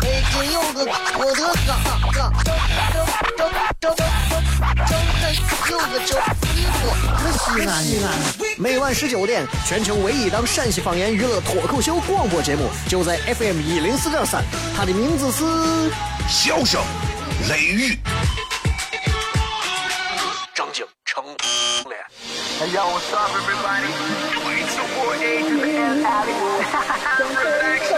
北京有个我的哥，张张张张张有个叫西安西西安。每晚十九点，全球唯一档陕西方言娱乐脱口秀广播节目，就在 FM 一零四点三。它的名字是《笑声雷雨》。张景成脸。Abby.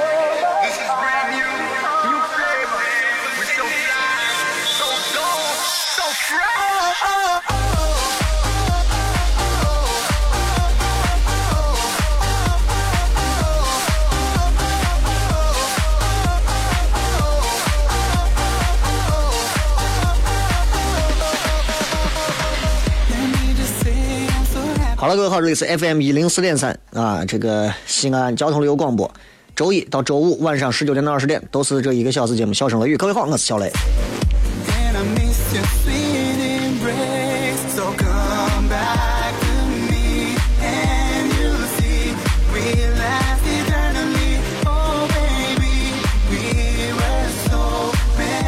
好了，各位好，这里是 FM 一零四点三啊，这个西安交通旅游广播，周一到周五晚上十九点到二十点都是这一个小时节目《笑声雷雨》。各位好，我是小雷。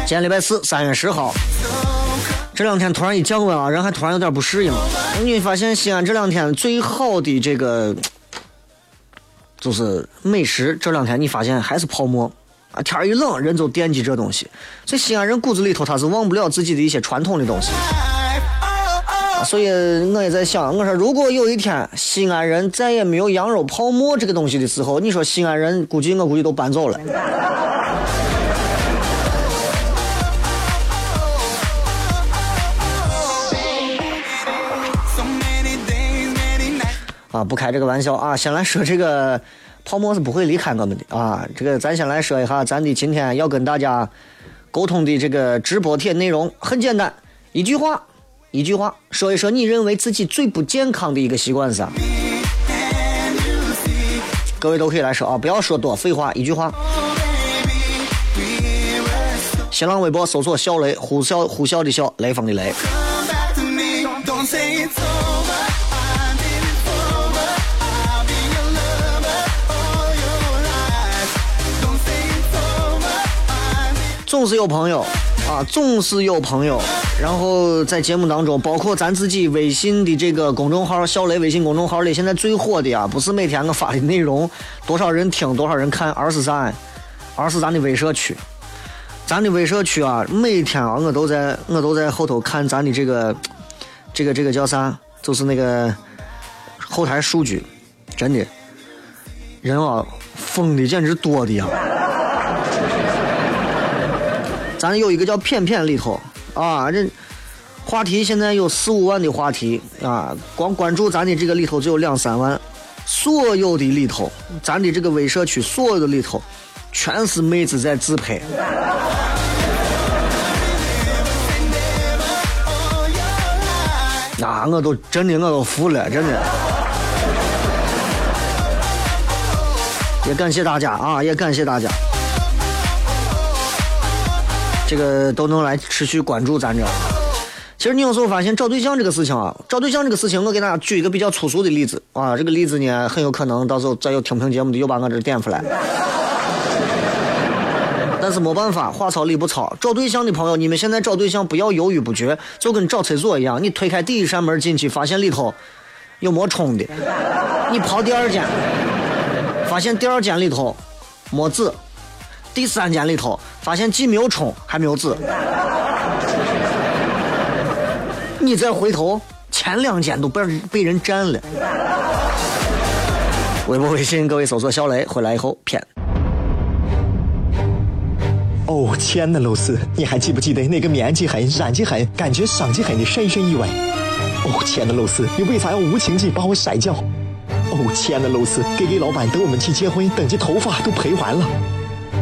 今天礼拜四，三月十号。这两天突然一降温啊，人还突然有点不适应。你发现西安这两天最好的这个就是美食，这两天你发现还是泡馍啊。天一冷，人就惦记这东西。所以西安人骨子里头他是忘不了自己的一些传统的东西。所以我也在想，我说如果有一天西安人再也没有羊肉泡馍这个东西的时候，你说西安人估计我估计都搬走了。啊，不开这个玩笑啊！先来说这个泡沫是不会离开我们的啊。这个咱先来说一下，咱的今天要跟大家沟通的这个直播帖内容很简单，一句话，一句话，说一说你认为自己最不健康的一个习惯是啥？各位都可以来说啊，不要说多废话，一句话。新浪微博搜索“小雷”，呼啸呼啸的笑，雷锋的雷。总是有朋友啊，总是有朋友。然后在节目当中，包括咱自己微信的这个公众号“小雷”微信公众号里，现在最火的啊，不是每天我发的内容，多少人听，多少人看，而是啥？而是咱的微社区。咱的微社区啊，每天啊，我都在，我都在后头看咱的这个，这个，这个叫啥？就是那个后台数据，真的，人啊，疯的简直多的呀。咱有一个叫“片片”里头啊，这话题现在有四五万的话题啊，光关注咱的这个里头就有两三万。所有的里头，咱的这个微社区，所有的里头，全是妹子在自拍。那 我都真的我都服了，真的。也感谢大家啊，也感谢大家。这个都能来持续关注咱这。其实你有时候发现找对象这个事情啊，找对象这个事情，我给大家举一个比较粗俗的例子啊。这个例子呢，很有可能到时候再有听评节目的又把我这点出来。但是没办法，话糙理不糙。找对象的朋友，你们现在找对象不要犹豫不决，就跟找厕所一样，你推开第一扇门进去，发现里头有没冲的，你跑第二间，发现第二间里头没纸。第三间里头发现既没有冲还没有纸，你再回头前两间都被被人占了。微博微信各位搜索小雷回来以后骗。哦，亲爱的露丝，你还记不记得那个面积狠、染技狠、感觉伤及狠的深深意外？哦，亲爱的露丝，你为啥要无情地把我甩掉？哦，亲爱的露丝给给老板等我们去结婚，等这头发都赔完了。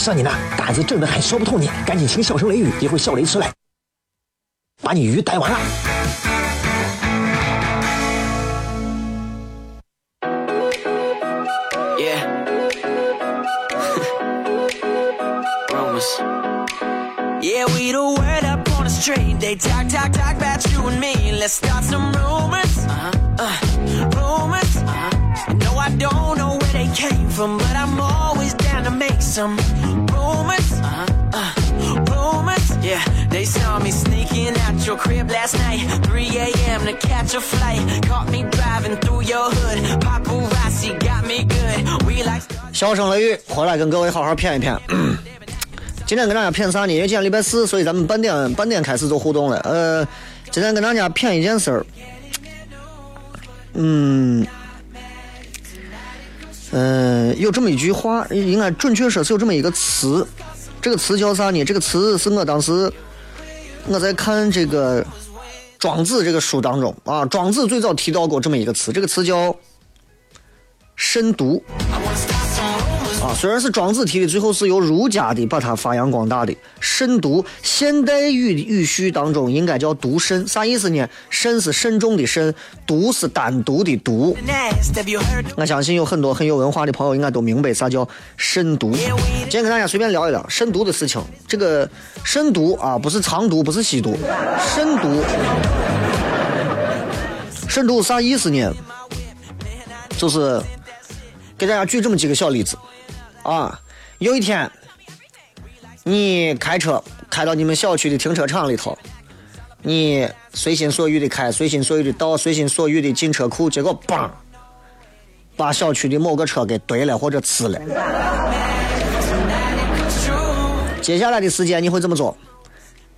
哎，算你那胆子正的很，说不透你，赶紧请笑声雷雨，一会儿笑雷出来，把你鱼逮完了。Yeah. Rumors. Yeah, we the word up on the street. They talk, talk, talk about you and me. Let's start some rumors. Uh-huh. Uh, rumors. Uh-huh. No, I don't know where they came from, but I'm always down to make some your crib last night. 3 a.m. to catch a flight. Caught me driving through your hood. Paparazzi got me good. We like. 笑声雷雨，回来跟各位好好谝一谝。今天跟大家骗啥呢？因为今天礼拜四，所以咱们半点半点开始做互动了。呃，今天跟大家骗一件事儿。嗯，嗯、有这么一句话，应该准确说是有这么一个词，这个词叫啥呢？这个词是我当时我在看这个《庄子》这个书当中啊，庄子最早提到过这么一个词，这个词叫慎独。啊，虽然是庄子提的，最后是由儒家的把它发扬光大的。慎独，现代语的语序当中应该叫独慎，啥意思呢？慎是慎重的慎，独是单独的独。我相信有很多很有文化的朋友应该都明白啥叫慎独。今天跟大家随便聊一聊慎独的事情。这个慎独啊，不是藏独，不是吸毒，慎独。慎独啥意思呢？就是给大家举这么几个小例子啊。有一天，你开车开到你们小区的停车场里头，你随心所欲的开，随心所欲的倒，随心所欲的进车库，结果嘣，把小区的某个车给怼了或者呲了。接下来的时间你会怎么做？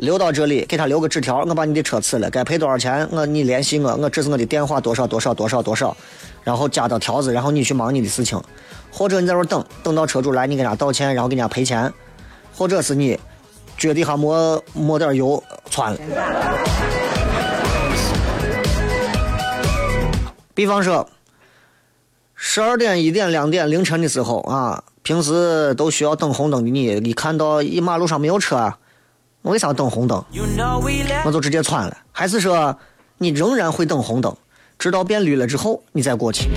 留到这里，给他留个纸条，我把你的车呲了，该赔多少钱？我你联系我，我这是我的电话多少多少多少多少，然后加到条子，然后你去忙你的事情，或者你在这等，等到车主来，你给人家道歉，然后给人家赔钱，或者是你脚底下抹抹点油窜了。比方说，十二点、一点、两点凌晨的时候啊，平时都需要等红灯的你，一看到一马路上没有车，我为啥等红灯.我就直接窜了。还是说你仍然会等红灯，直到变绿了之后你再过去.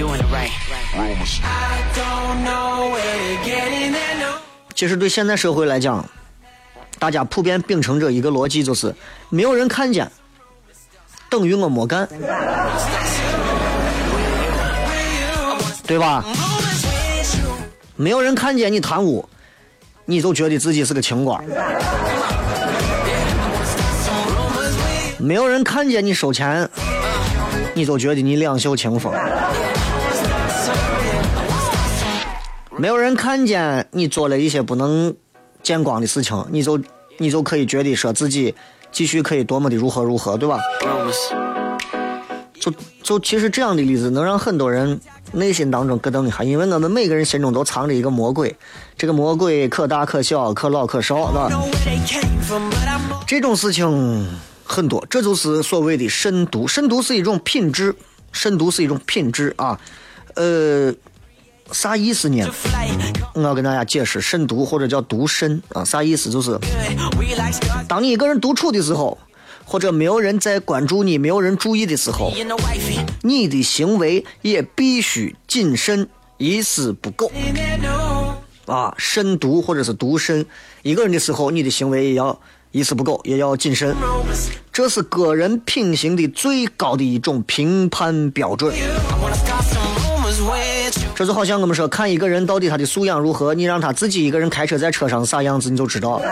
其实对现在社会来讲，大家普遍秉承着一个逻辑，就是没有人看见，等于我没干，对吧？没有人看见你贪污，你就觉得自己是个清官；没有人看见你收钱，你就觉得你两袖清风；没有人看见你做了一些不能见光的事情，你就你就可以觉得说自己继续可以多么的如何如何，对吧？就就其实这样的例子能让很多人内心当中咯噔一下，因为我们每个人心中都藏着一个魔鬼，这个魔鬼可大可小，可老可少，对吧？这种事情很多，这就是所谓的慎独。慎独是一种品质，慎独是一种品质啊。呃，啥意思呢？我要跟大家解释慎独或者叫独慎啊，啥意思？就是当你一个人独处的时候，或者没有人在关注你、没有人注意的时候，你的行为也必须谨慎，一丝不苟啊。慎独或者是独慎，一个人的时候，你的行为也要一丝不苟，也要谨慎。这是个人品行的最高的一种评判标准。这就好像我们说，看一个人到底他的素养如何，你让他自己一个人开车在车上啥样子，你就知道了。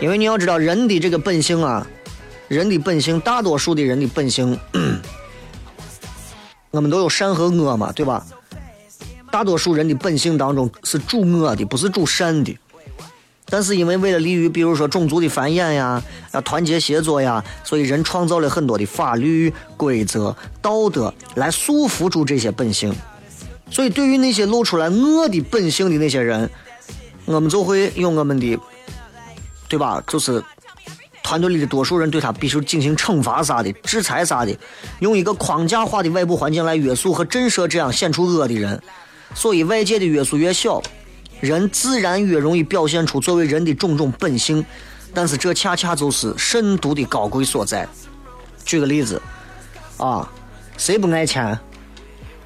因为你要知道，人的这个本性啊，人的本性，大多数的人的本性，我们都有善和恶嘛，对吧？大多数人的本性当中是主恶的，不是主善的。但是因为为了利于，比如说种族的繁衍呀，要团结协作呀，所以人创造了很多的法律规则、道德来束缚住这些本性。所以对于那些露出来恶的本性的那些人，我们就会用我们的，对吧？就是团队里的多数人对他必须进行惩罚啥的、制裁啥的，用一个框架化的外部环境来约束和震慑这样显出恶的人。所以外界的约束越小。人自然越容易表现出作为人的种种本性，但是这恰恰就是慎独的高贵所在。举个例子，啊，谁不爱钱？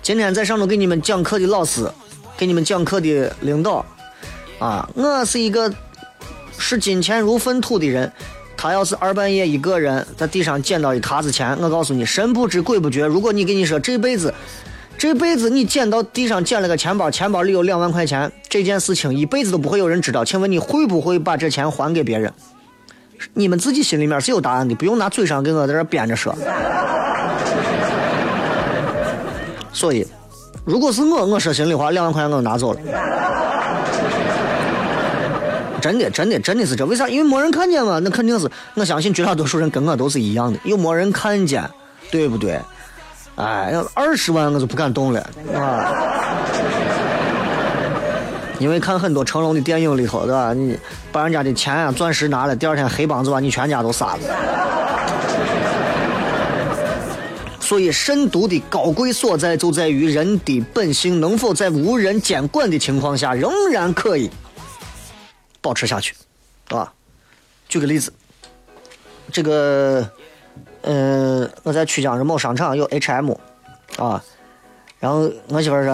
今天在上头给你们讲课的老师，给你们讲课的领导，啊，我是一个视金钱如粪土的人。他要是二半夜一个人在地上捡到一沓子钱，我告诉你，神不知鬼不觉。如果你跟你说这辈子。这辈子你捡到地上捡了个钱包，钱包里有两万块钱，这件事情一辈子都不会有人知道。请问你会不会把这钱还给别人？你们自己心里面是有答案的，不用拿嘴上跟我在这编着说。所以，如果是我，我说心里话，两万块钱我都拿走了。真的，真的，真的是这？为啥？因为没人看见嘛。那肯定是，我相信绝大多数人跟我都是一样的，又没人看见，对不对？哎，要二十万我就不敢动了啊！因为看很多成龙的电影里头，对吧？你把人家的钱啊、钻石拿了，第二天黑帮子把你全家都杀了。所以，慎独的高贵所在就在于人的本性能否在无人监管的情况下仍然可以保持下去，对吧？举个例子，这个。嗯，我在曲江的某商场有 H&M，啊，然后我媳妇说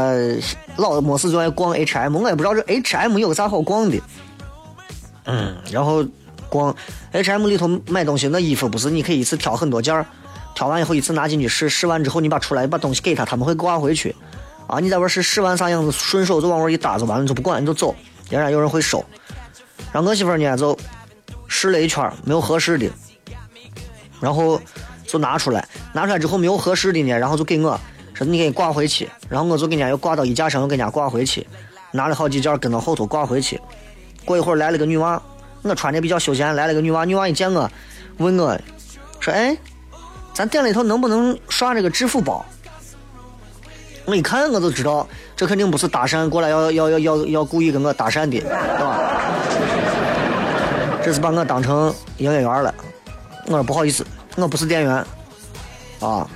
老没事就爱逛 H&M，我也不知道这 H&M 有个啥好逛的。嗯，然后逛 H&M 里头买东西，那衣服不是你可以一次挑很多件儿，挑完以后一次拿进去试，试完之后你把出来把东西给他，他们会挂回去。啊，你在玩试试完啥样子，顺手就往外一搭就完了，就不管你就走，仍然有人会收。然后我媳妇呢就试了一圈，没有合适的。然后就拿出来，拿出来之后没有合适的呢，然后就给我说你给挂回去，然后我就给人家又挂到衣架上，又给人家挂回去，拿了好几件跟到后头挂回去。过一会儿来了个女娃，我穿的比较休闲，来了个女娃，女娃一见我，问我，说哎，咱店里头能不能刷这个支付宝？我一看我就知道，这肯定不是搭讪过来要 要要要要故意跟我搭讪的，对吧？这是把我当成营业员了。我说不好意思，我不是店员，啊，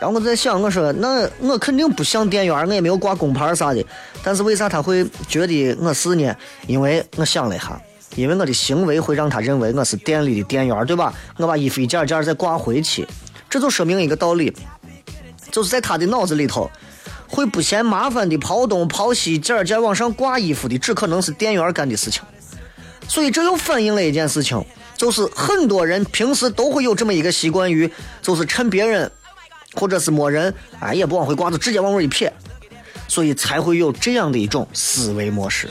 然后我在想，我说那我肯定不像店员，我也没有挂工牌啥的，但是为啥他会觉得我是呢？因为我想了一下，因为我的行为会让他认为我是店里的店员，对吧？我把衣服一件件再挂回去，这就说明一个道理，就是在他的脑子里头，会不嫌麻烦的跑东跑西、一件件往上挂衣服的，只可能是店员干的事情，所以这又反映了一件事情。就是很多人平时都会有这么一个习惯于，就是趁别人或者是没人，哎，也不往回挂，就直接往外一撇，所以才会有这样的一种思维模式。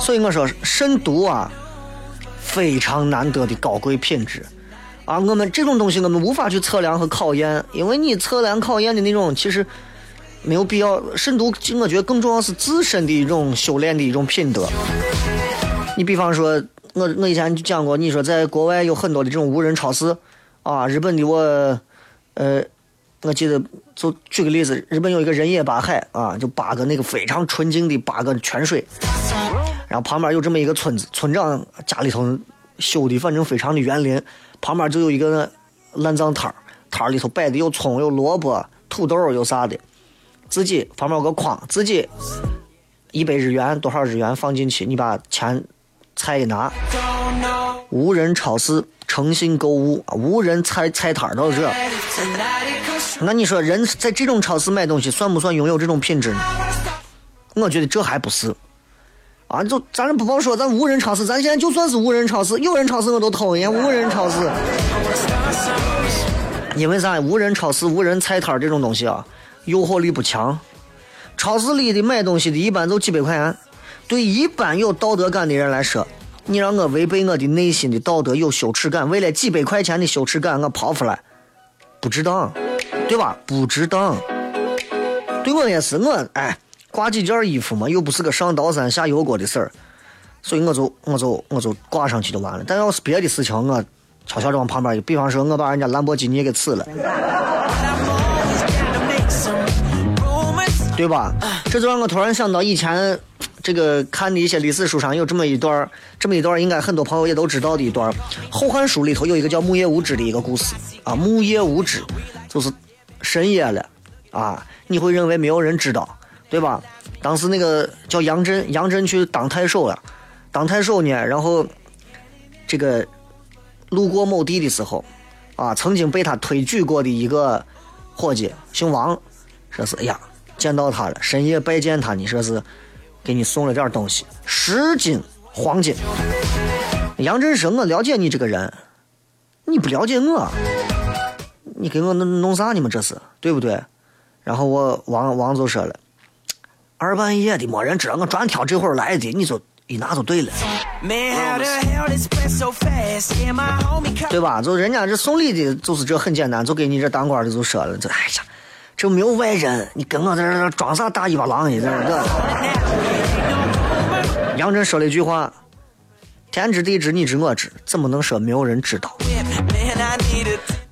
所以我说，慎独啊，非常难得的高贵品质啊。我们这种东西，我们无法去测量和考验，因为你测量考验的那种，其实。没有必要，慎独，我觉得更重要是自身的一种修炼的一种品德。你比方说，我我以前就讲过，你说在国外有很多的这种无人超市，啊，日本的我，呃，我记得就举个例子，日本有一个人野八海啊，就八个那个非常纯净的八个泉水，然后旁边有这么一个村子，村长家里头修的反正非常的园林，旁边就有一个烂葬摊儿，摊儿里头摆的有葱有萝卜土豆有啥的。自己旁边有个筐，自己一百日元多少日元放进去，你把钱菜一拿，无人超市诚信购物，无人菜菜摊都是这。那你说人在这种超市买东西算不算拥有这种品质呢？我觉得这还不是。啊，就咱不报说咱无人超市，咱现在就算是无人超市，有人超市我都讨厌无人超市。因为啥？无人超市、无人菜摊这种东西啊。诱惑力不强，超市里的买东西的一般就几百块钱。对一般有道德感的人来说，你让我违背我的内心的道德，有羞耻感，为了几百块钱的羞耻感，我跑出来，不值当，对吧？不值当。对我也是，我哎，挂几件衣服嘛，又不是个上刀山下油锅的事儿，所以我就我就我就挂上去就完了。但要是别的事情，我悄悄的往旁边一，比方说我把人家兰博基尼给吃了，对吧？这就让我突然想到以前这个看的一些历史书上有这么一段这么一段应该很多朋友也都知道的一段《后汉书》里头有一个叫木叶无知的一个故事啊，木叶无知就是深夜了啊，你会认为没有人知道。对吧？当时那个叫杨震，杨震去当太守了。当太守呢，然后这个路过某地的时候，啊，曾经被他推举过的一个伙计，姓王，说是哎呀，见到他了，深夜拜见他你，说是给你送了点东西，十斤黄金。杨震说：“我了解你这个人，你不了解我，你给我弄弄啥？呢嘛这是对不对？”然后我王王就说了。二半夜的，没人知道我专挑这会儿来的，你就一拿就对了，对吧？就人家这送礼的，就是这很简单，就给你这当官的就说了，这哎呀，这没有外人，你跟我在这装啥大尾巴狼呢？这这。杨震说了一句话：“天知地知，你知我知，怎么能说没有人知道？”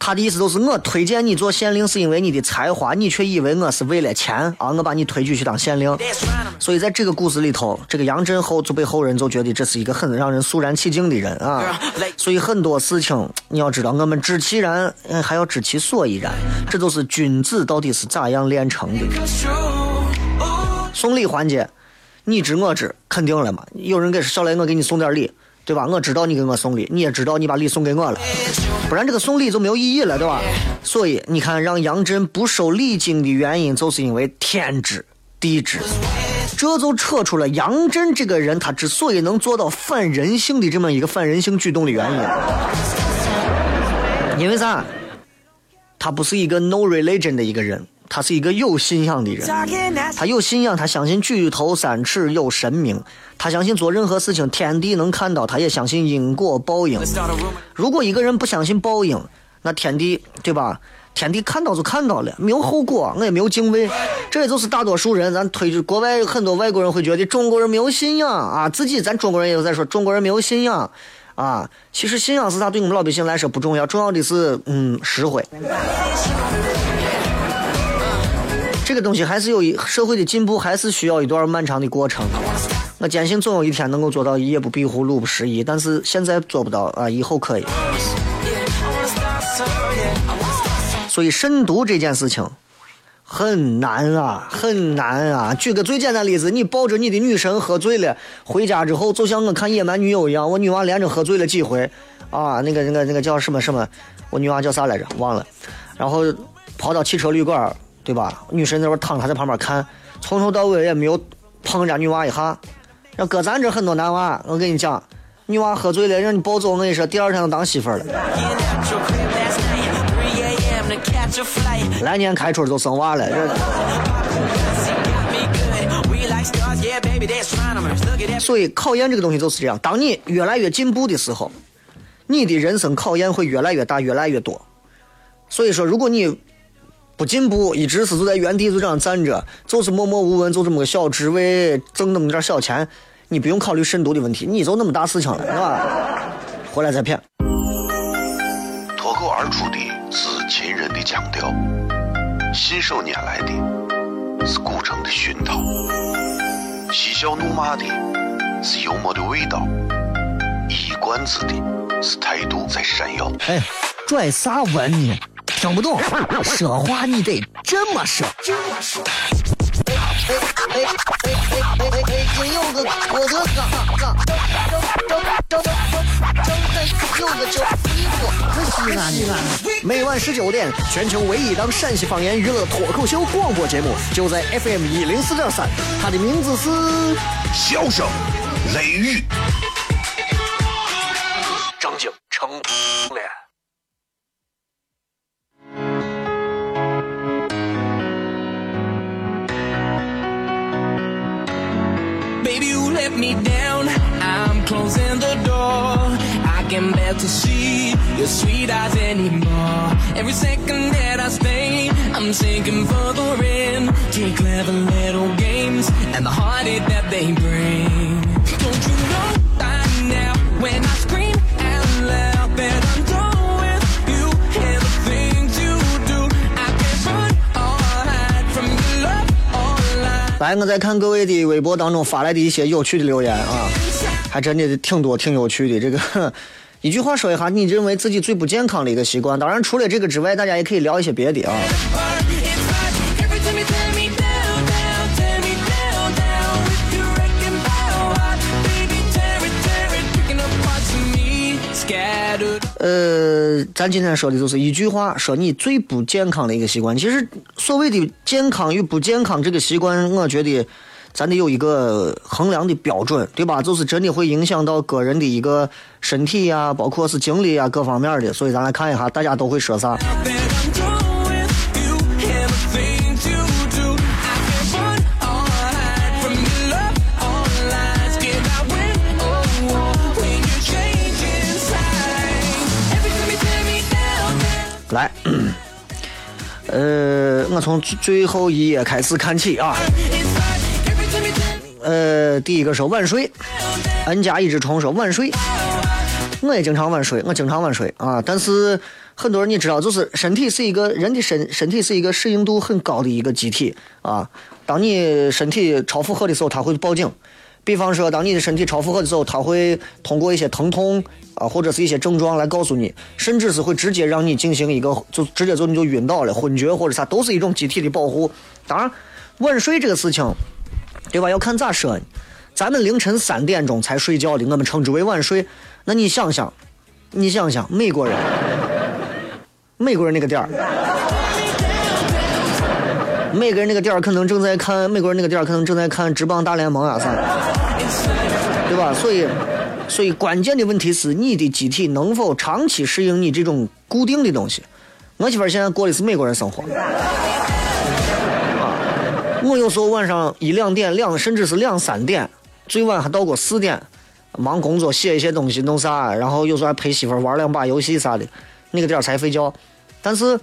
他的意思就是，我推荐你做县令是因为你的才华，你却以为我是为了钱啊！我把你推举去当县令，所以在这个故事里头，这个杨震后就被后人就觉得这是一个很让人肃然起敬的人啊。所以很多事情你要知道，我们知其然，还要知其所以然。这就是君子到底是咋样炼成的。送礼环节，你知我知，肯定了嘛。有人给小雷，我给你送点礼。对吧？我知道你给我送礼，你也知道你把礼送给我了，不然这个送礼就没有意义了，对吧？所以你看，让杨震不收礼金的原因，就是因为天知地知，这就扯出了杨震这个人他之所以能做到反人性的这么一个反人性举动的原因。因为啥？他不是一个 no religion 的一个人。他是一个有信仰的人，他有信仰，他相信举头三尺有神明，他相信做任何事情天地能看到，他也相信因果报应。如果一个人不相信报应，那天地对吧？天地看到就看到了，没有后果，我也没有敬畏。这也就是大多数人，咱推国外很多外国人会觉得中国人没有信仰啊，自己咱中国人也在说中国人没有信仰啊。其实信仰是啥，对我们老百姓来说不重要，重要的是嗯实惠。这个东西还是有一社会的进步，还是需要一段漫长的过程。我坚信总有一天能够做到夜不闭户、路不拾遗，但是现在做不到啊，以后可以。所以慎独这件事情很难啊，很难啊。举个最简单例子，你抱着你的女神喝醉了，回家之后就像我看《野蛮女友》一样，我女娃连着喝醉了几回啊，那个那个那个叫什么什么，我女娃叫啥来着？忘了。然后跑到汽车旅馆。对吧？女神在那躺，他在旁边看，从头到尾也没有碰人家女娃一下。要搁咱这很多男娃，我跟你讲，女娃喝醉了让你抱走，我跟你说，第二天就当媳妇了。来年开春就生娃了。这所以考验这个东西就是这样，当你越来越进步的时候，你的人生考验会越来越大，越来越多。所以说，如果你不进步，一直是就在原地就这样站着，就是默默无闻，就这么个小职位，挣那么点小钱，你不用考虑慎独的问题，你就那么大事情了，是吧？回来再骗。脱口而出的是秦人的腔调，信手拈来的是古城的熏陶，嬉笑怒骂的是幽默的味道，一冠子的是态度在闪耀。哎，拽啥文呢？听不懂，说话你得这么说。西安西安。每晚十九点，全球唯一档陕西方言娱乐脱口秀广播节目，就在 FM 一零四点三。它的名字是《笑声雷雨》。我在看各位的微博当中发来的一些有趣的留言啊，还真的挺多，挺有趣的。这个一句话说一下，你认为自己最不健康的一个习惯？当然，除了这个之外，大家也可以聊一些别的啊。呃，咱今天说的就是一句话，说你最不健康的一个习惯。其实所谓的健康与不健康这个习惯，我觉得咱得有一个衡量的标准，对吧？就是真的会影响到个人的一个身体呀、包括是精力啊各方面的。所以咱来看一下，大家都会说啥。来，呃，我从最后一页开始看起啊。呃，第一个说晚睡，N 加一直重说晚睡，我也经常晚睡，我经常晚睡啊。但是很多人你知道，就是身体是一个人的身身体是一个适应度很高的一个机体啊。当你身体超负荷的时候，它会报警。比方说，当你的身体超负荷的时候，它会通过一些疼痛啊，或者是一些症状来告诉你，甚至是会直接让你进行一个就直接就你就晕倒了、昏厥或者啥，都是一种机体的保护。当然，晚睡这个事情，对吧？要看咋说。咱们凌晨三点钟才睡觉的，我们称之为晚睡。那你想想，你想想美国人，美国人那个点儿，美国人那个点儿可能正在看，美国人那个点儿可能正在看职棒大联盟啊啥，对吧？所以，所以关键的问题是你的机体能否长期适应你这种固定的东西。我媳妇儿现在过的是美国人生活，我有时候晚上一两点、两甚至是两三点，最晚还到过四点，忙工作写一些东西弄啥，然后有时候还陪媳妇儿玩两把游戏啥的，那个点儿才睡觉。但是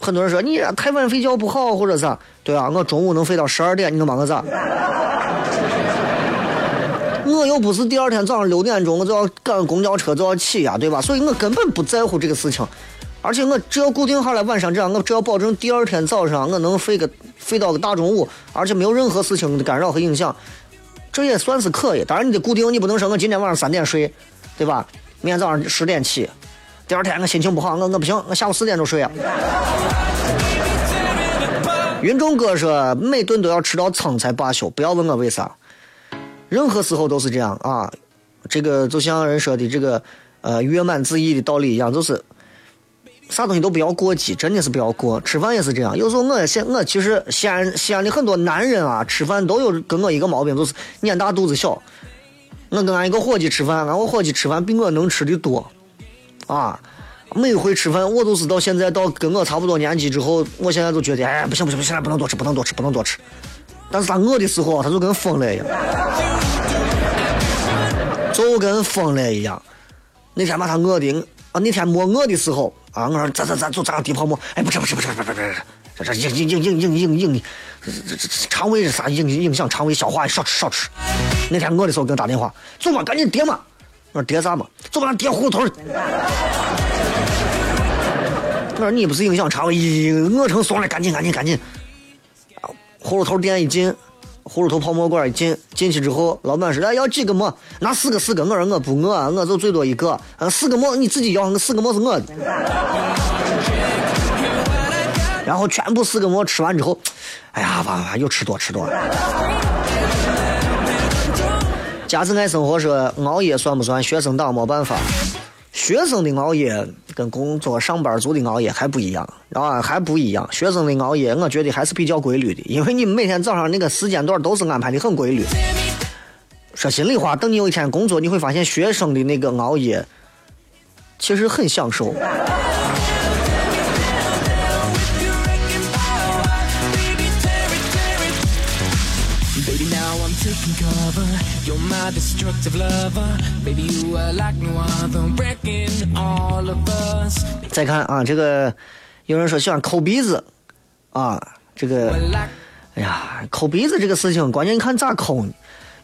很多人说你太晚睡觉不好或者啥，对啊，我中午能睡到十二点，你能把我咋？我又不是第二天早上六点钟我就要赶公交车就要起呀，对吧？所以我根本不在乎这个事情。而且我只要固定下来晚上这样，我只要保证第二天早上我能睡个睡到个大中午，而且没有任何事情的干扰和影响，这也算是可以。当然你得固定，你不能说我今天晚上三点睡，对吧？明天早上十点起，第二天我心情不好，我我不行，我下午四点钟睡啊。云中哥说每顿都要吃到撑才罢休，不要问我为啥，任何时候都是这样啊。这个就像人说的这个呃月满自溢的道理一样，就是。啥东西都不要过激，真的是不要过。吃饭也是这样，有时候我现我其实西安西安的很多男人啊，吃饭都有跟我一个毛病，就是眼大肚子小。我跟俺一个伙计吃饭，俺我伙计吃饭比我能吃的多，啊，每回吃饭我都是到现在到跟我差不多年纪之后，我现在都觉得哎不行不行不行，现在不能多吃不能多吃不能多吃。但是他饿的时候，他就跟疯了一样，就跟疯了一样。那天把他饿的啊，那天没饿的时候。啊！我说咱咱咱就咱地泡馍，哎，不吃不吃不吃不吃不吃，这这影影影影影影影，这这肠胃是啥影影响肠胃消化，少吃少吃。那天饿的时候给我打电话，走嘛，赶紧点嘛。我说叠啥嘛？走吧，叠葫芦头。我说你不是影响肠胃，饿成怂了，赶紧赶紧赶紧。葫芦头店一进，葫芦头泡馍馆一进，进去之后，老板说：“来要几个馍？拿四个四个。”我说：“我不饿，我就最多一个。呃，四个馍你自己要，四个馍是我的。”然后全部四个馍吃完之后，哎呀，哇哇，又吃多吃多了。家子爱生活说熬夜算不算？学生党没办法，学生的熬夜跟工作上班族的熬夜还不一样啊，还不一样。学生的熬夜，我觉得还是比较规律的，因为你每天早上那个时间段都是安排的很规律。说心里话，等你有一天工作，你会发现学生的那个熬夜其实很享受。Baby, now I'm taking cover. Baby, now I'm taking cover. You're my destructive lover. Baby, you are like no other. Breaking all of us. 再看啊，这个有人说喜欢抠鼻子啊，这个哎呀，抠鼻子这个事情，关键你看咋抠呢？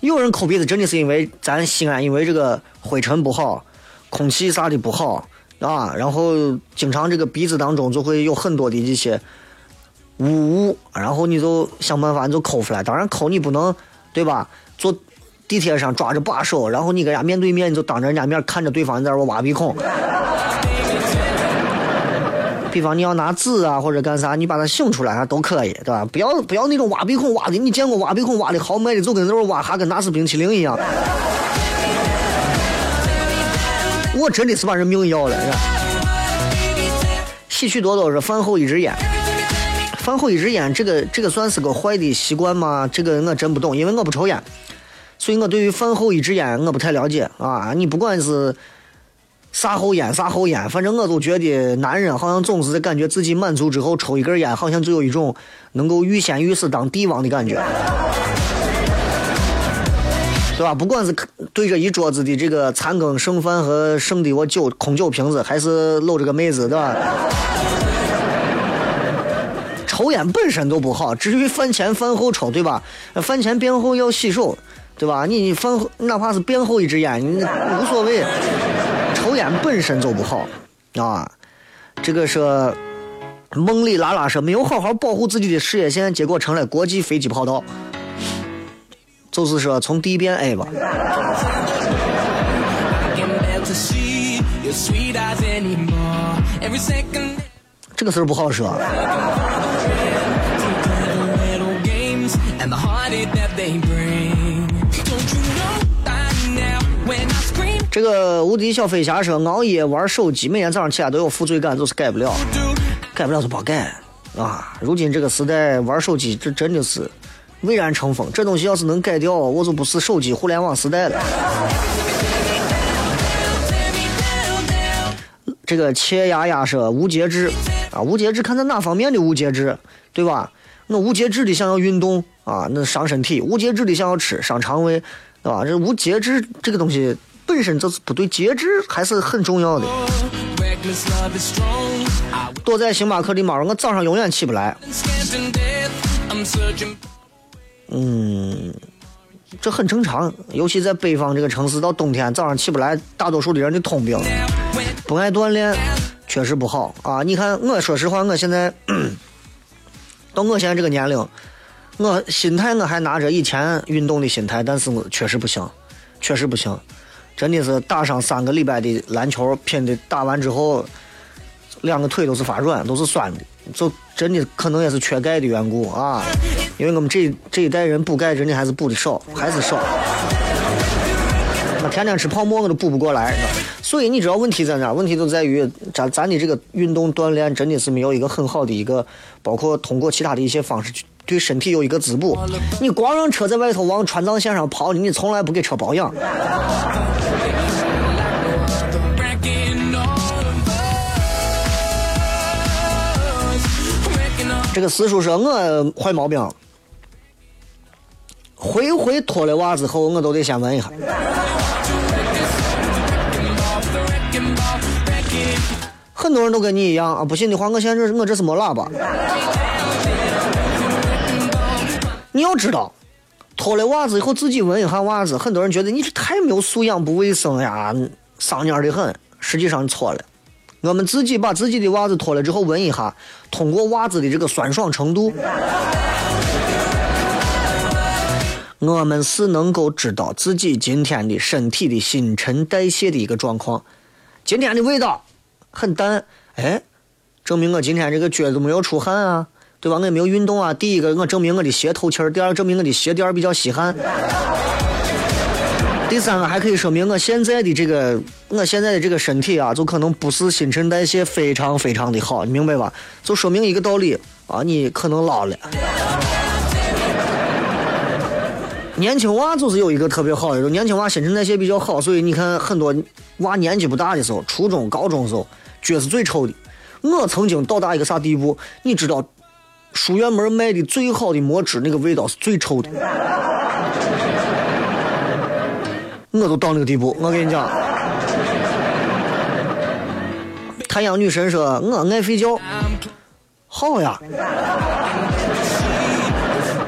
有人抠鼻子真的是因为咱西安因为这个灰尘不好，空气啥的不好啊，然后经常这个鼻子当中就会有很多的这些污物，然后你就想办法你就抠出来。当然抠你不能对吧？坐地铁上抓着把手，然后你跟人家面对面，你就当着人家面看着对方在那挖鼻孔。比方你要拿纸啊或者干啥，你把它醒出来啊都可以，对吧？不要不要那种挖鼻孔挖的，你见过挖鼻孔挖的豪迈的，就跟那种挖哈根达斯冰淇淋一样。我真的是把人命要了。是吧喜趣多多说饭后一支烟，饭后一支烟，这个这个算是个坏的习惯吗？这个我真不懂，因为我不抽烟，所以我对于饭后一支烟我不太了解啊。你不管是啥后烟啥后烟，反正我都觉得男人好像总是在感觉自己满足之后抽一根烟，好像就有一种能够欲仙欲死当帝王的感觉。对吧？不管是对着一桌子的这个残羹剩饭和剩的我酒空酒瓶子，还是搂着个妹子，对吧？抽烟本身都不好，至于饭前饭后抽，对吧？饭前便后要洗手，对吧？你你饭后哪怕是便后一支烟，你无所谓。抽烟本身就不好啊。这个是梦里拉拉说没有好好保护自己的事业线，结果成了国际飞机跑道。就是说从 D 变 A 吧。这个事不好说。这个无敌小飞侠说熬夜玩手机，每天早上起来都有负罪感，就是改不了，改不了就别改啊！如今这个时代玩手机，这真的是蔚然成风。这东西要是能改掉，我就不是手机互联网时代了。这个切牙牙说无节制啊，无节制看在哪方面的无节制，对吧？那无节制的想要运动啊，那伤身体；无节制的想要吃，伤肠胃，对吧？这无节制这个东西本身就是不对，节制还是很重要的。躲在星巴克的猫，我早上永远起不来。嗯这很正常，尤其在北方这个城市，到冬天早上起不来，大多数的人的通病，不爱锻炼，确实不好啊。你看，我说实话，我现在到我现在这个年龄，我心态我还拿着以前运动的心态，但是我确实不行，确实不行，真的是打上三个礼拜的篮球，拼的打完之后，两个腿都是发软，都是酸的，就真的可能也是缺钙的缘故啊。因为我们这这一代人补钙真的还是补的少，还是少。天天吃泡沫我都补不过来，所以你知道问题在哪？问题就在于咱咱的这个运动锻炼真的是没有一个很好的一个，包括通过其他的一些方式去对身体有一个滋补。你光让车在外头往川藏线上跑，你从来不给车保养。这个四叔说我坏毛病，回回脱了袜子后我都得先闻一下。很多人都跟你一样啊，不信的话，我现在这我这是没喇叭。你要知道，脱了袜子以后自己闻一下袜子，很多人觉得你这太没有素养、不卫生呀，丧蔫的很。实际上错了，我们自己把自己的袜子脱了之后闻一下，通过袜子的这个酸爽程度，我们是能够知道自己今天的身体的新陈代谢的一个状况。今天的味道很淡，哎，证明我今天这个脚都没有出汗啊，对吧？我也没有运动啊。第一个，我证明我的鞋透气儿；第二，证明我的鞋垫比较吸汗。第三个，还可以说明我现在的这个，我现在的这个身体啊，就可能不是新陈代谢非常非常的好，你明白吧？就说明一个道理啊，你可能老了。年轻娃就是有一个特别好的，就年轻娃新陈代谢比较好，所以你看很多娃年纪不大的时候，初中、高中时候，脚是最臭的。我曾经到达一个啥地步？你知道，书院门卖的最好的墨汁，那个味道是最臭的。我都到那个地步。我跟你讲，太阳女神说：“我爱睡觉。”好呀。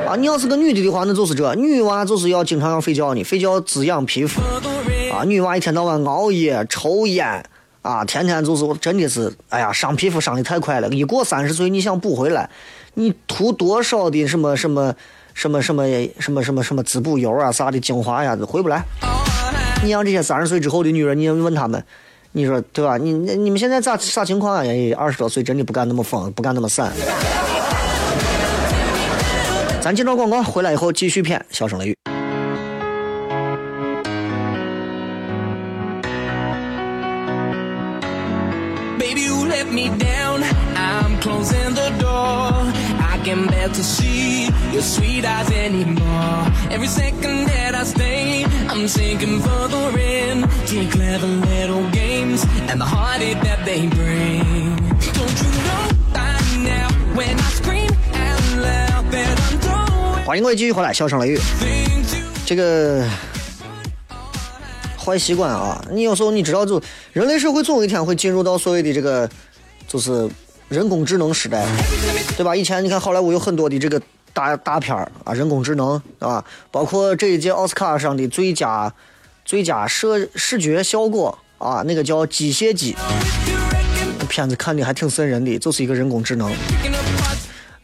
啊，你要是个女的的话，那就是这女娃就是要经常要睡觉呢，睡觉滋养皮肤。啊，女娃一天到晚熬夜、抽烟，啊，天天就是我真的是，哎呀，伤皮肤伤的太快了。一过三十岁，你想补回来，你涂多少的什么什么什么什么什么什么什么滋补油啊啥的精华呀，都回不来。你让这些三十岁之后的女人，你问他们，你说对吧？你你们现在咋啥情况啊？二十多岁真的不敢那么疯，不敢那么散。咱接着广告，回来以后继续骗《笑声雷雨》。Closing the door. I can't bear to see your sweet eyes anymore. Every second that I stay, I'm sinking further in to your clever little games and the heartache that they bring. Don't you know by now when I scream out loud that I'm doing 欢迎各位继续回来，《笑声雷雨》。things you 这个坏习惯啊，你有时候你知道，就人类社会总有一天会进入到所谓的这个，就是人工智能时代，对吧？以前你看好莱坞有很多的这个大大片儿啊，人工智能啊，包括这一届奥斯卡上的最佳最佳视视觉效果啊，那个叫《机械姬》，片子看的还挺瘆人的，就是一个人工智能。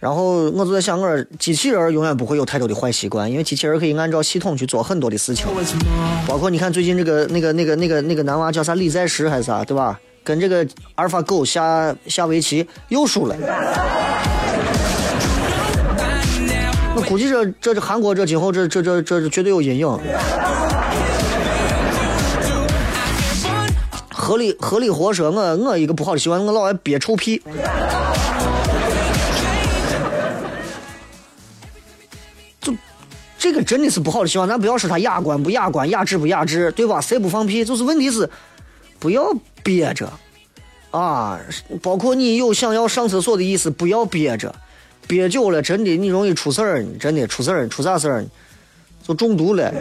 然后我就在想，我机器人永远不会有太多的坏习惯，因为机器人可以按照系统去做很多的事情，包括你看最近这个那个那个那个那个男娃叫啥李在石还是啥，对吧？跟这个阿尔法狗下下围棋又输了。我估计这这这韩国这今后这这这这绝对有阴影。合理合理活说，我我一个不好的习惯，我老爱憋臭屁。就这个真的是不好的习惯，咱不要说他雅观不雅观、雅致不雅致，对吧？谁不放屁？就是问题是不要憋着啊！包括你有想要上厕所的意思，不要憋着，憋久了真的你容易出事儿，真的出事儿，出啥事儿？就中毒了。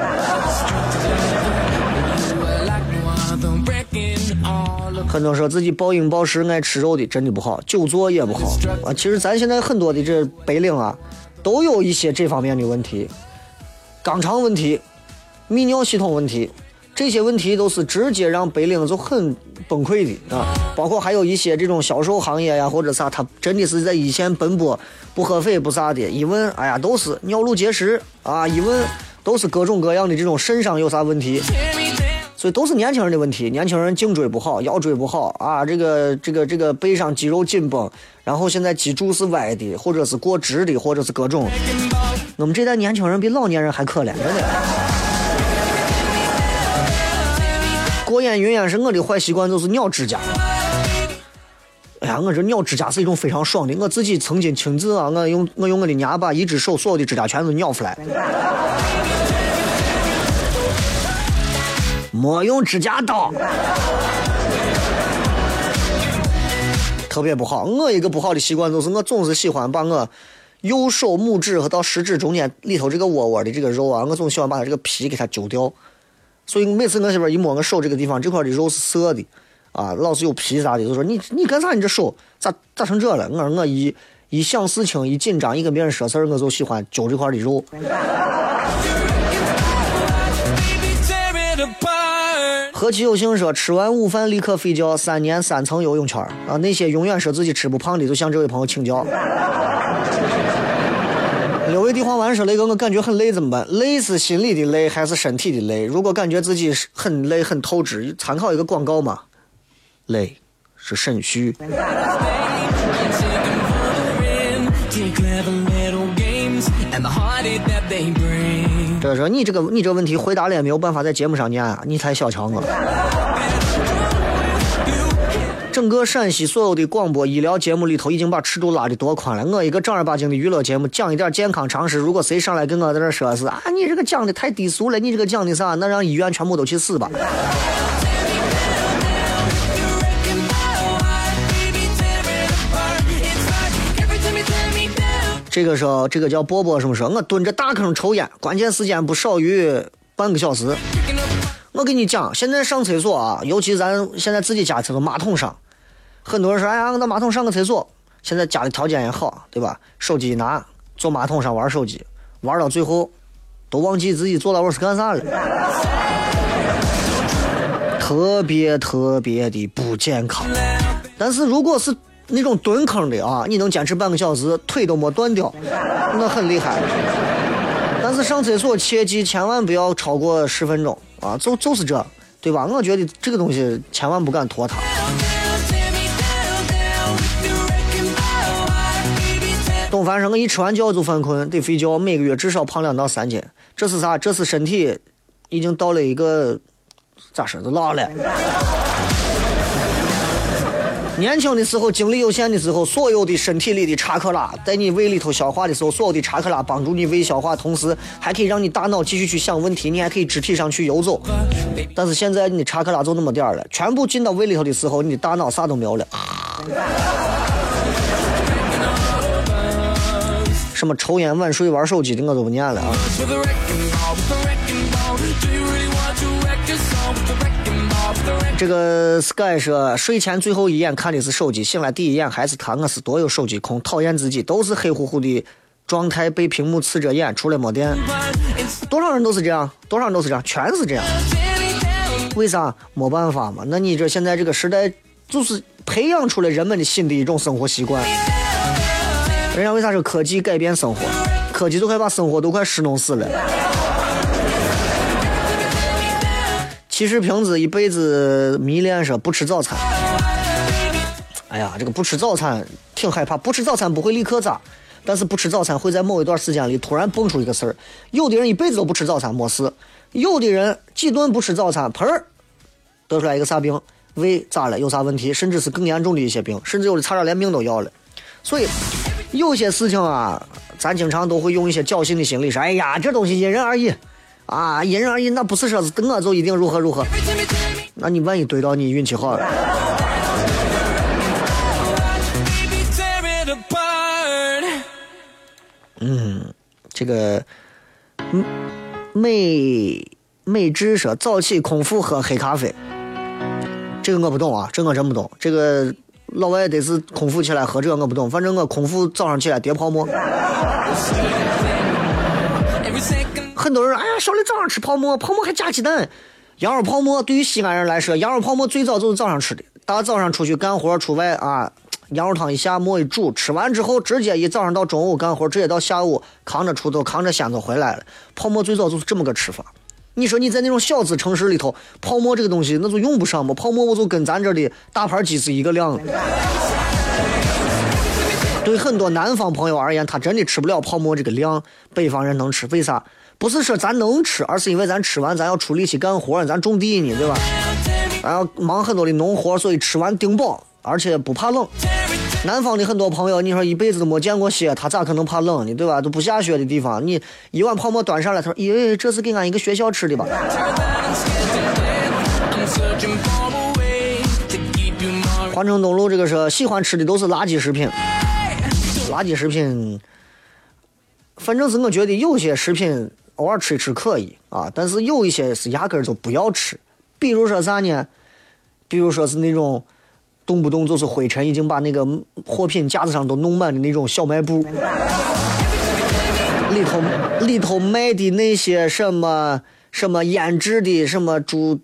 很多说自己暴饮暴食、爱吃肉的，真的不好，久坐也不好啊。其实咱现在很多的这白领啊，都有一些这方面的问题，肛肠问题、泌尿系统问题，这些问题都是直接让白领就很崩溃的啊。包括还有一些这种销售行业呀，或者啥，他真的是在一线奔波，不喝水不啥的，一问，哎呀，都是尿路结石啊，一问都是各种各样的这种肾上有啥问题。所以都是年轻人的问题，年轻人颈椎不好，腰椎不好啊，这个这个这个背上肌肉紧绷，然后现在脊柱是歪的，或者是过直的，或者是各种。我们这代年轻人比老年人还可怜，真的。过眼云烟是我的坏习惯，就是咬指甲。哎呀，我这咬指甲是一种非常爽的。我自己曾经亲自啊，我用我用我的牙把一只手所有的指甲全都咬出来。没用指甲刀，特别不好。我一个不好的习惯就是，我总是喜欢把我右手拇指和到食指中间里头这个窝窝的这个肉啊，我总喜欢把它这个皮给它揪掉。所以每次我媳妇一摸我手这个地方，这块的肉是涩的，啊，老是有皮啥的，就说你你干啥？你这手咋咋成这了？我说我一一想事情，一紧张，一跟别人说事儿，我就喜欢揪这块的肉。何其有幸说，吃完午饭立刻睡觉，三年三层游泳圈啊！那些永远说自己吃不胖的，就向这位朋友请教。一换完说雷哥，我感觉很累怎么办？累是心里的累，还是身体的累？如果感觉自己很累、很透支，参考一个广告嘛。累是肾虚，这个说你这个你这个问题回答了也没有办法在节目上念啊，你太小瞧我了。整个陕西所有的广播医疗节目里头，已经把尺度拉得多宽了。我一个正儿八经的娱乐节目，讲一点健康常识。如果谁上来跟我在这说是啊，你这个讲的太低俗了，你这个讲的啥？那让医院全部都去死吧！这个时候，这个叫波波什么说？我蹲着大坑抽烟，关键时间不少于半个小时。我跟你讲，现在上厕所啊，尤其咱现在自己家厕所马桶上，很多人说，哎呀，我到马桶上个厕所。现在家里条件也好，对吧？手机一拿，坐马桶上玩手机，玩到最后都忘记自己坐那会是干啥了，特别特别的不健康。但是如果是那种蹲坑的啊，你能坚持半个小时，腿都没断掉，那很厉害。但是上厕所切记千万不要超过十分钟啊，就就是这，对吧？我觉得这个东西千万不敢拖沓。董凡说：“我一吃完觉就犯困，得睡觉，每个月至少胖两到三斤。这是啥？这是身体已经到了一个咋说？都老了。年轻的时候精力有限的时候，所有的身体里的查克拉在你胃里头消化的时候，所有的查克拉帮助你胃消化，同时还可以让你大脑继续去想问题，你还可以肢体上去游走。但是现在你的查克拉就那么点儿了，全部进到胃里头的时候，你的大脑啥都没有了。”什么抽烟、晚睡、玩手机的，我都不念了啊！这个 Sky 说，睡前最后一眼看的是手机，醒来第一眼还是他。我是多有手机控，讨厌自己都是黑乎乎的状态，被屏幕刺着眼，出来没电。多少人都是这样，多少人都是这样，全是这样。为啥？没办法嘛。那你这现在这个时代，就是培养出了人们的新的一种生活习惯。人家为啥说科技改变生活？科技都快把生活都快失弄死了。其实瓶子一辈子迷恋说不吃早餐。哎呀，这个不吃早餐挺害怕。不吃早餐不会立刻咋，但是不吃早餐会在某一段时间里突然蹦出一个事儿。有的人一辈子都不吃早餐没事，有的人几顿不吃早餐，砰儿得出来一个啥病？胃咋了？有啥问题？甚至是更严重的一些病，甚至有的差点连命都要了。所以。有些事情啊，咱经常都会用一些侥幸的心理说：“哎呀，这东西因人而异，啊，因人而异，那不是说是我就一定如何如何。那你万一怼到你运气好了。”嗯，这个美美智说早起空腹喝黑咖啡，这个我不懂啊，这我真不懂，这个。老外得是空腹起来喝这个我不懂，反正我空腹早上起来叠泡沫。很多人：“哎呀，小李早上吃泡沫，泡沫还加鸡蛋。”羊肉泡沫对于西安人来说，羊肉泡沫最早就是早上吃的。大早上出去干活出外啊，羊肉汤一下馍一煮，吃完之后直接一早上到中午干活，直接到下午扛着锄头扛着锨头回来了。泡沫最早就是这么个吃法。你说你在那种小资城市里头，泡沫这个东西那就用不上嘛？泡沫我就跟咱这的大盘鸡是一个量。对很多南方朋友而言，他真的吃不了泡沫这个量，北方人能吃，为啥？不是说咱能吃，而是因为咱吃完咱要出力气干活，咱种地呢，对吧？咱要忙很多的农活，所以吃完顶饱，而且不怕冷。南方的很多朋友，你说一辈子都没见过雪，他咋可能怕冷呢？对吧？都不下雪的地方，你一碗泡沫端上来，他说：“咦，这是给俺一个学校吃的吧？”环城东路这个是喜欢吃的都是垃圾食品，垃圾食品，反正是我觉得有些食品偶尔吃一吃可以啊，但是有一些是压根儿就不要吃，比如说啥呢？比如说是那种。动不动就是灰尘，已经把那个货品架子上都弄满的那种小卖部，里头里头卖的那些什么什么腌制的什么猪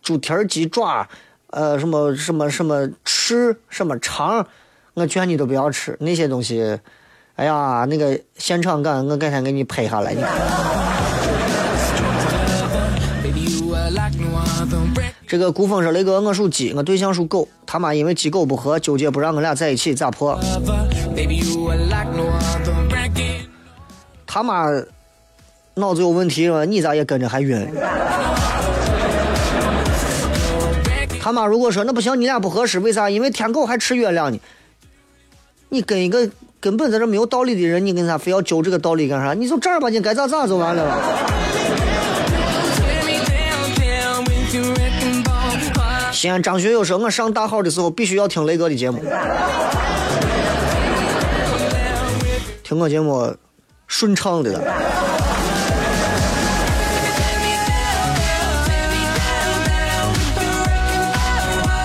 猪蹄儿鸡爪，呃，什么什么什么翅什么肠，我劝你都不要吃那些东西。哎呀，那个现场感，我改天给你拍下来，你看。这个古风说：“雷哥，我属鸡，我对象属狗，他妈因为鸡狗不和，纠结不让我俩在一起，咋破？”他妈脑子有问题了，你咋也跟着还晕？他妈如果说那不行，你俩不合适，为啥？因为天狗还吃月亮呢。你跟一个根本在这没有道理的人，你跟他非要揪这个道理干啥？你就正儿八经该咋咋就完了。西安张学友说：“我上大号的时候必须要听雷哥的节目，听我节目顺畅的。”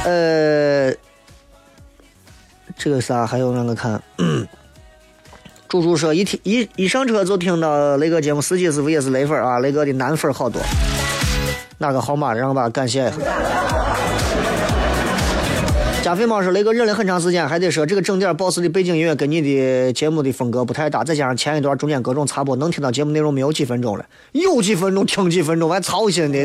呃，这个啥还有那个看，猪猪说一听一一上车就听到雷哥节目，司机师傅也是雷粉啊，雷哥的男粉好多。哪个号码？让我把他感谢一下。加菲猫说：“雷哥忍了很长时间，还得说这个整点 boss 的背景音乐跟你的节目的风格不太搭，再加上前一段中间各种插播，能听到节目内容没有几分钟了，有几分钟听几分钟，还操心的。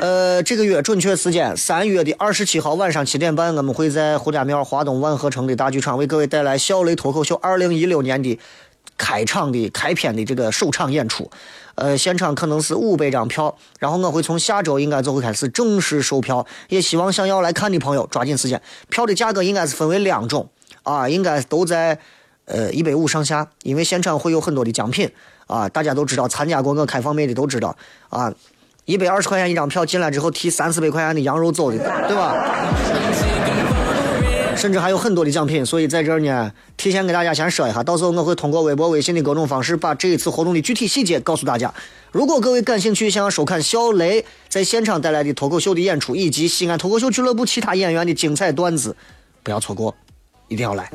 呃，这个月准确时间三月的二十七号晚上七点半，我们会在胡家庙华东万和城的大剧场为各位带来小雷脱口秀二零一六年的开场的开篇的这个首场演出。呃，现场可能是五百张票，然后我会从下周应该就会开始正式售票，也希望想要来看的朋友抓紧时间。票的价格应该是分为两种啊，应该都在呃一百五上下，因为现场会有很多的奖品啊，大家都知道，参加过我开放麦的都知道啊，一百二十块钱一张票进来之后提三四百块钱的羊肉走的，对吧？甚至还有很多的奖品，所以在这儿呢，提前给大家先说一下，到时候我会通过微博、微信的各种方式，把这一次活动的具体细节告诉大家。如果各位感兴趣，想要收看小雷在现场带来的脱口秀的演出，以及西安脱口秀俱乐部其他演员的精彩段子，不要错过，一定要来。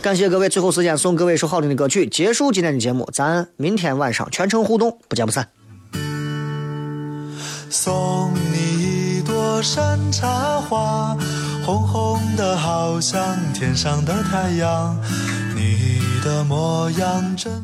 感谢各位，最后时间送各位一首好听的歌曲，结束今天的节目，咱明天晚上全程互动，不见不散。送你山茶花，红红的好像天上的太阳，你的模样真。